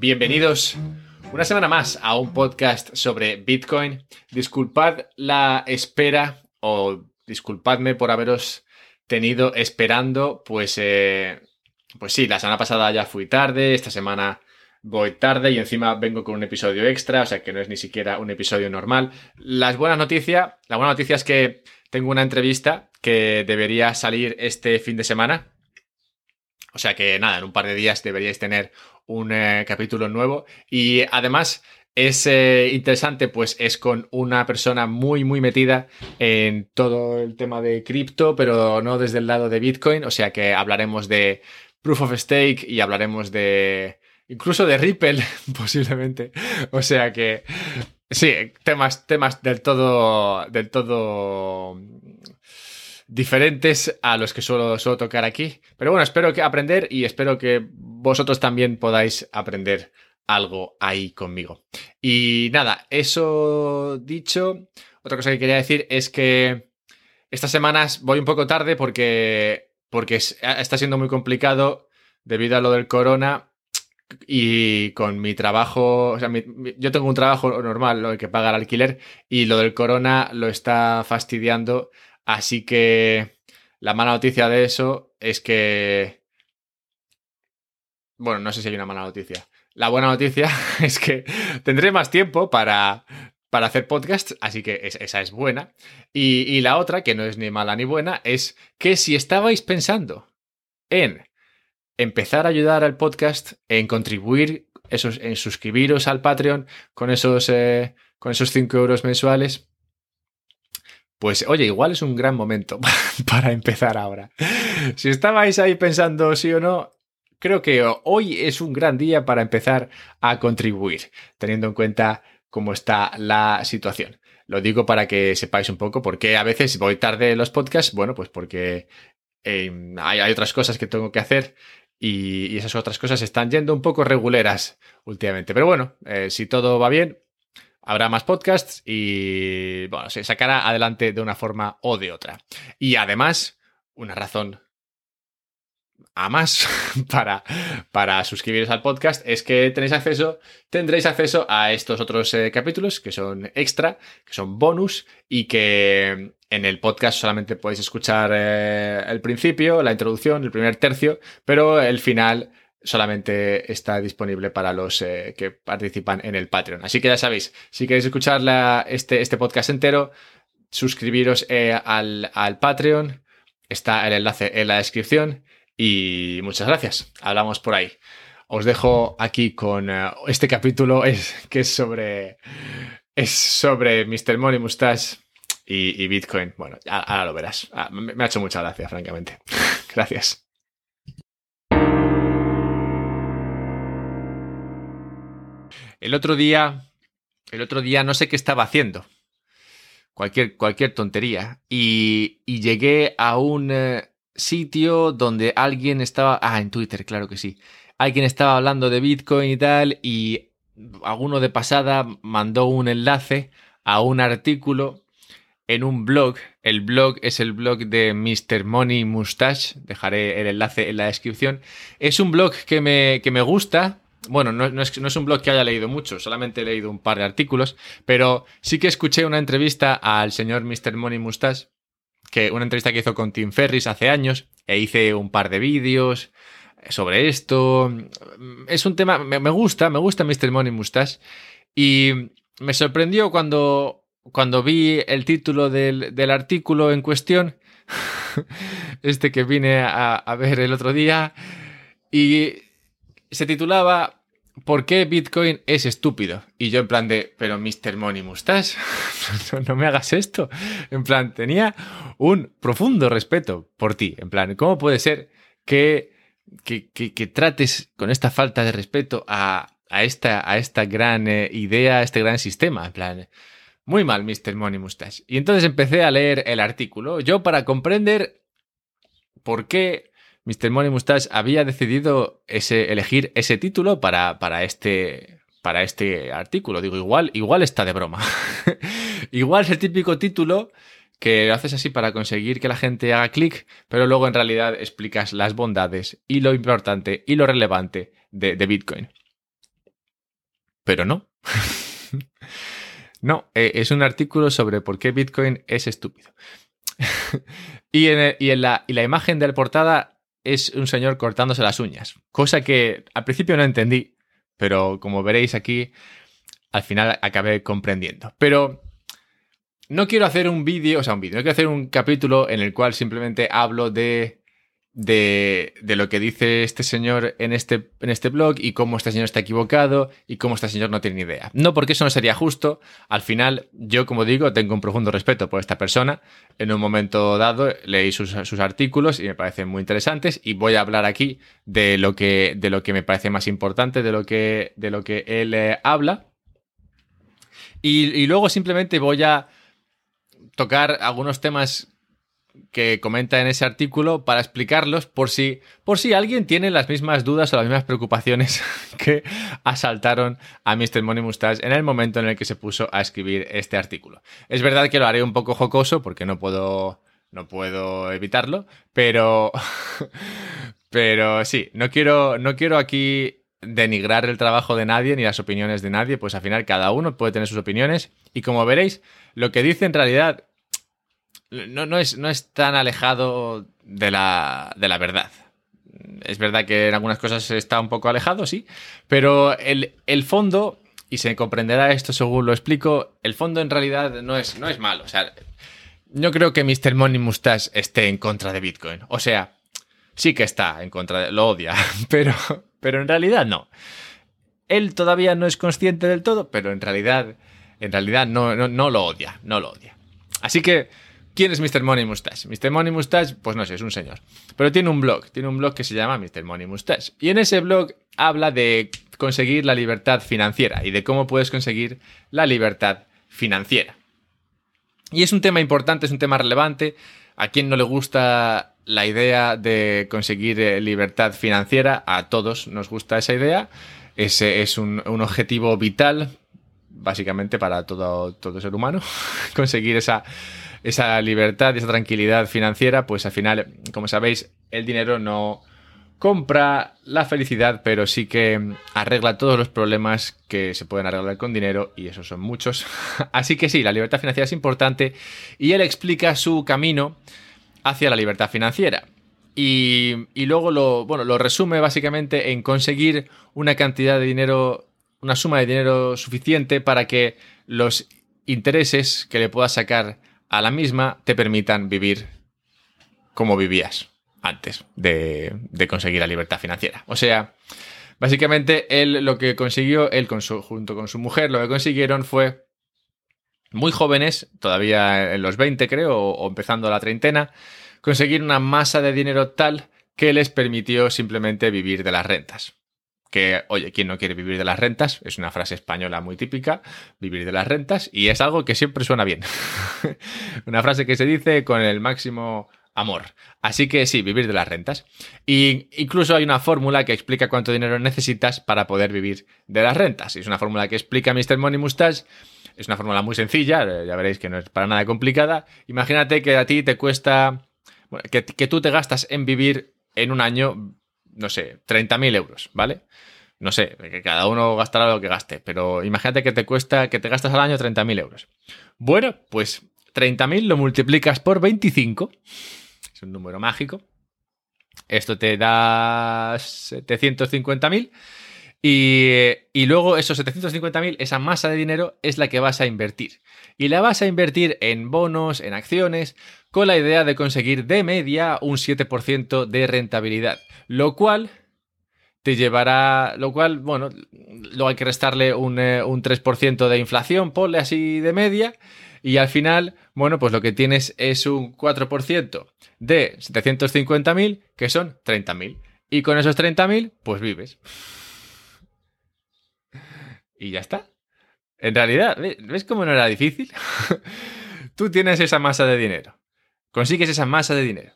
Bienvenidos una semana más a un podcast sobre Bitcoin. Disculpad la espera o disculpadme por haberos tenido esperando, pues, eh, pues sí, la semana pasada ya fui tarde, esta semana voy tarde y encima vengo con un episodio extra, o sea que no es ni siquiera un episodio normal. Las buenas noticias, la buena noticia es que tengo una entrevista que debería salir este fin de semana. O sea que nada, en un par de días deberíais tener un eh, capítulo nuevo. Y además es eh, interesante, pues es con una persona muy, muy metida en todo el tema de cripto, pero no desde el lado de Bitcoin. O sea que hablaremos de Proof of Stake y hablaremos de... Incluso de Ripple, posiblemente. O sea que... Sí, temas, temas del todo. del todo diferentes a los que suelo, suelo, tocar aquí. Pero bueno, espero que aprender y espero que vosotros también podáis aprender algo ahí conmigo. Y nada, eso dicho, otra cosa que quería decir es que estas semanas voy un poco tarde porque, porque está siendo muy complicado debido a lo del corona y con mi trabajo, o sea, yo tengo un trabajo normal, lo que pagar alquiler, y lo del corona lo está fastidiando Así que la mala noticia de eso es que... Bueno, no sé si hay una mala noticia. La buena noticia es que tendré más tiempo para, para hacer podcast, así que esa es buena. Y, y, la otra, que no es ni mala ni buena, es que si estabais pensando en empezar a ayudar al podcast, en contribuir, esos, en suscribiros al Patreon con esos, eh, con esos 5 euros mensuales, pues oye, igual es un gran momento para empezar ahora. Si estabais ahí pensando sí o no, creo que hoy es un gran día para empezar a contribuir, teniendo en cuenta cómo está la situación. Lo digo para que sepáis un poco por qué a veces voy tarde en los podcasts. Bueno, pues porque em, hay, otras cosas que tengo que hacer y, esas otras cosas están yendo un poco reguleras últimamente. Pero bueno, eh, si todo va bien, habrá más podcasts y bueno, se sacará adelante de una forma o de otra. Y además, una razón a más para, para suscribiros al podcast es que tenéis acceso, tendréis acceso a estos otros eh, capítulos que son extra, que son bonus y que en el podcast solamente podéis escuchar eh, el principio, la introducción, el primer tercio, pero el final solamente está disponible para los eh, que participan en el Patreon. Así que ya sabéis, si queréis escuchar este, este podcast entero, suscribiros eh, al, al Patreon. Está el enlace en la descripción. Y muchas gracias. Hablamos por ahí. Os dejo aquí con eh, este capítulo es, que es sobre. Es sobre Mr. Money Mustache y, Bitcoin. Bueno, ahora lo verás. Ah, me ha hecho mucha gracia, francamente. gracias. El otro día, el otro día no sé qué estaba haciendo. Cualquier, cualquier tontería. Y, llegué a un eh, sitio donde alguien estaba... Ah, en Twitter, claro que sí. Alguien estaba hablando de Bitcoin y tal y alguno de pasada mandó un enlace a un artículo en un blog. El blog es el blog de Mr. Money Mustache. Dejaré el enlace en la descripción. Es un blog que me, que me gusta bueno, no, es, un blog que haya leído mucho, solamente he leído un par de artículos, pero sí que escuché una entrevista al señor Mr. Money Mustache, que una entrevista que hizo con Tim Ferris hace años, e hice un par de vídeos sobre esto. Es un tema, me, gusta, me gusta Mr. Money Mustache, y me sorprendió cuando, vi el título del, del artículo en cuestión, este que vine a, a ver el otro día, y se titulaba ¿Por qué Bitcoin es estúpido? Y yo en plan de, pero Mr. Money Mustache, no, me hagas esto. En plan, tenía un profundo respeto por ti. En plan, ¿cómo puede ser que, que, que, trates con esta falta de respeto a, a, esta, a esta gran eh, idea, a este gran sistema? En plan, muy mal, Mr. Money Mustache. Y entonces empecé a leer el artículo, yo para comprender por qué Mr. Money Mustache había decidido elegir ese título este, para este artículo. Digo, igual, igual está de broma. igual es el típico título que lo haces así para conseguir que la gente haga clic, pero luego en realidad explicas las bondades y lo importante y lo relevante de, de Bitcoin. pero no. no, eh, es un artículo sobre por qué Bitcoin es estúpido. y, en, la, y la imagen de la portada es un señor cortándose las uñas, cosa que al principio no entendí, pero como veréis aquí, al final acabé comprendiendo. Pero no quiero hacer un vídeo, o sea, un vídeo, no quiero hacer un capítulo en el cual simplemente hablo de de, lo que dice este señor en este, en este blog y cómo este señor está equivocado y cómo este señor no tiene ni idea. No porque eso no sería justo. Al final, yo, como digo, tengo un profundo respeto por esta persona. En un momento dado leí sus, artículos y me parecen muy interesantes y voy a hablar aquí de lo que, de lo que me parece más importante, de lo que, de lo que él eh, habla. y luego simplemente voy a tocar algunos temas que comenta en ese artículo para explicarlos por si, por si alguien tiene las mismas dudas o las mismas preocupaciones que asaltaron a Mr. Money Mustache en el momento en el que se puso a escribir este artículo. Es verdad que lo haré un poco jocoso porque no puedo, no puedo evitarlo, pero, pero sí, no quiero, no quiero aquí denigrar el trabajo de nadie ni las opiniones de nadie, pues al final cada uno puede tener sus opiniones y como veréis, lo que dice en realidad no, no, es, no es tan alejado de la, de la verdad. Es verdad que en algunas cosas está un poco alejado, sí, pero el, el, fondo, y se comprenderá esto según lo explico, el fondo en realidad no es, no es malo. O sea, no creo que Mr. Money Mustache esté en contra de Bitcoin. O sea, sí que está en contra de, lo odia, pero, pero en realidad no. Él todavía no es consciente del todo, pero en realidad, en realidad no, no, no lo odia, no lo odia. Así que ¿Quién es Mr. Money Mustache? Mr. Money Mustache, pues no sé, es un señor. Pero tiene un blog, tiene un blog que se llama Mr. Money Mustache. Y en ese blog habla de conseguir la libertad financiera y de cómo puedes conseguir la libertad financiera. Y es un tema importante, es un tema relevante. A quien no le gusta la idea de conseguir eh, libertad financiera, a todos nos gusta esa idea. Ese es un, objetivo vital, básicamente, para todo, todo ser humano, conseguir esa esa libertad esa tranquilidad financiera, pues al final, como sabéis, el dinero no compra la felicidad, pero sí que arregla todos los problemas que se pueden arreglar con dinero y esos son muchos. Así que sí, la libertad financiera es importante y él explica su camino hacia la libertad financiera. Y, y, luego lo, bueno, lo resume básicamente en conseguir una cantidad de dinero, una suma de dinero suficiente para que los intereses que le puedas sacar a la misma te permitan vivir como vivías antes de, conseguir la libertad financiera. O sea, básicamente él lo que consiguió, él junto con su mujer, lo que consiguieron fue muy jóvenes, todavía en los 20 creo, o, empezando la treintena, conseguir una masa de dinero tal que les permitió simplemente vivir de las rentas que, oye, ¿quién no quiere vivir de las rentas? Es una frase española muy típica, vivir de las rentas, y es algo que siempre suena bien. una frase que se dice con el máximo amor. Así que sí, vivir de las rentas. Y incluso hay una fórmula que explica cuánto dinero necesitas para poder vivir de las rentas. Es una fórmula que explica Mr. Money Mustache. Es una fórmula muy sencilla, eh, ya veréis que no es para nada complicada. Imagínate que a ti te cuesta, que, que tú te gastas en vivir en un año no sé, 30.000 euros, ¿vale? No sé, que cada uno gastará lo que gaste, pero imagínate que te cuesta, que te gastas al año 30.000 euros. Bueno, pues 30.000 lo multiplicas por 25, es un número mágico. Esto te da 750.000 y, y, luego esos 750.000, esa masa de dinero es la que vas a invertir. Y la vas a invertir en bonos, en acciones, con la idea de conseguir de media un 7% de rentabilidad. Lo cual te llevará, lo cual, bueno, luego hay que restarle un, 3% eh, de inflación, ponle así de media, y al final, bueno, pues lo que tienes es un 4% de 750.000, que son 30.000. Y con esos 30.000, pues vives. Y ya está. En realidad, ¿ves cómo no era difícil? Tú tienes esa masa de dinero. Consigues esa masa de dinero.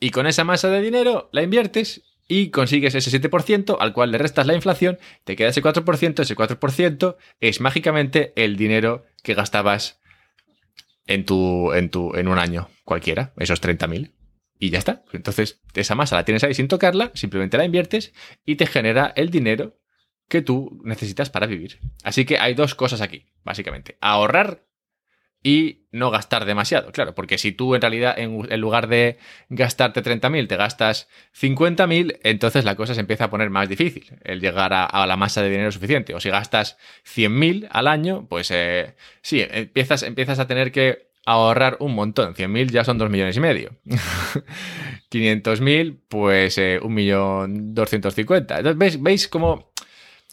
Y con esa masa de dinero la inviertes y consigues ese 7% al cual le restas la inflación, te queda ese 4%, ese 4% es mágicamente el dinero que gastabas en tu en tu en un año cualquiera, esos 30.000 y ya está. Entonces, esa masa la tienes ahí sin tocarla, simplemente la inviertes y te genera el dinero que tú necesitas para vivir. Así que hay dos cosas aquí, básicamente. Ahorrar y no gastar demasiado, claro, porque si tú en realidad en, lugar de gastarte 30.000 te gastas 50.000, entonces la cosa se empieza a poner más difícil, el llegar a, la masa de dinero suficiente. O si gastas 100.000 al año, pues eh, sí, empiezas, empiezas a tener que ahorrar un montón. 100.000 ya son 2 millones y medio. 500.000, pues eh, 1.250.000. Entonces, ¿veis, ¿veis cómo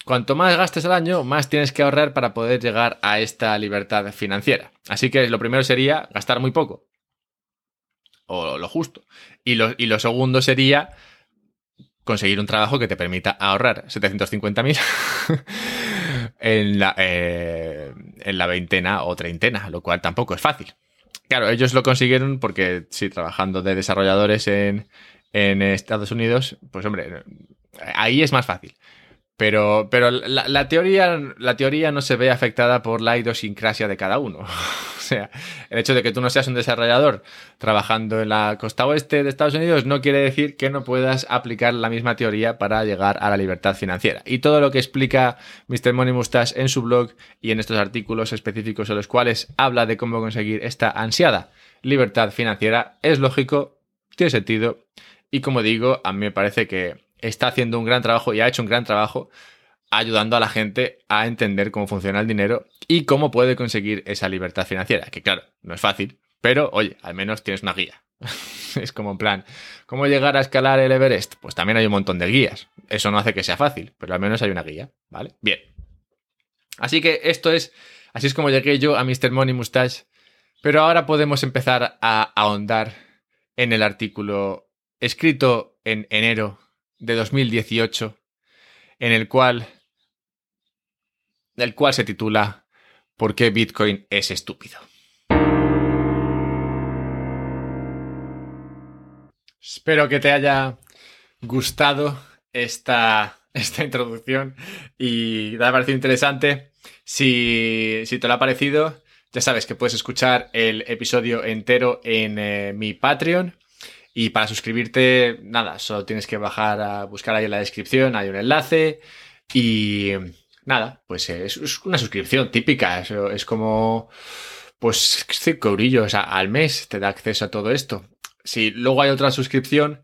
Cuanto más gastes al año, más tienes que ahorrar para poder llegar a esta libertad financiera. Así que lo primero sería gastar muy poco. O lo justo. Y lo, segundo sería conseguir un trabajo que te permita ahorrar 750.000 en, la, eh, en la veintena o treintena, lo cual tampoco es fácil. Claro, ellos lo consiguieron porque, sí, trabajando de desarrolladores en, en Estados Unidos, pues hombre, ahí es más fácil. Pero, pero la, teoría, la teoría no se ve afectada por la idiosincrasia de cada uno. o sea, el hecho de que tú no seas un desarrollador trabajando en la costa oeste de Estados Unidos no quiere decir que no puedas aplicar la misma teoría para llegar a la libertad financiera. Y todo lo que explica Mr. Money en su blog y en estos artículos específicos en los cuales habla de cómo conseguir esta ansiada libertad financiera es lógico, tiene sentido. Y como digo, a mí me parece que está haciendo un gran trabajo y ha hecho un gran trabajo ayudando a la gente a entender cómo funciona el dinero y cómo puede conseguir esa libertad financiera. Que claro, no es fácil, pero oye, al menos tienes una guía. es como en plan, ¿cómo llegar a escalar el Everest? Pues también hay un montón de guías. Eso no hace que sea fácil, pero al menos hay una guía, ¿vale? Bien. Así que esto es, así es como llegué yo a Mr. Money Mustache. Pero ahora podemos empezar a ahondar en el artículo escrito en enero de 2018, en el cual, del cual se titula ¿Por qué Bitcoin es estúpido? Espero que te haya gustado esta, esta introducción y te ha parecido interesante. Si, si, te lo ha parecido, ya sabes que puedes escuchar el episodio entero en eh, mi Patreon y para suscribirte, nada, solo tienes que bajar a buscar ahí en la descripción, hay un enlace y nada, pues es una suscripción típica, es, como pues 5 eurillos al mes te da acceso a todo esto. Si luego hay otra suscripción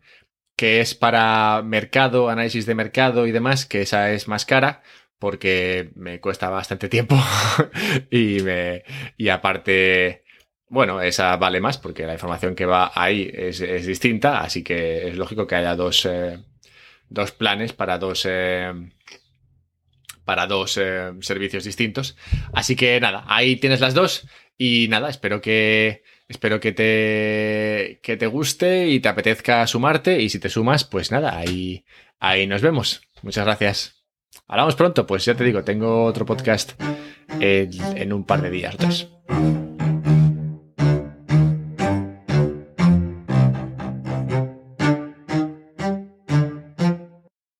que es para mercado, análisis de mercado y demás, que esa es más cara porque me cuesta bastante tiempo y me y aparte bueno, esa vale más porque la información que va ahí es, distinta, así que es lógico que haya dos, eh, dos planes para dos, eh, para dos eh, servicios distintos. Así que nada, ahí tienes las dos y nada, espero que, espero que te, que te guste y te apetezca sumarte y si te sumas, pues nada, ahí, ahí nos vemos. Muchas gracias. Hablamos pronto, pues ya te digo, tengo otro podcast en, un par de días o tres.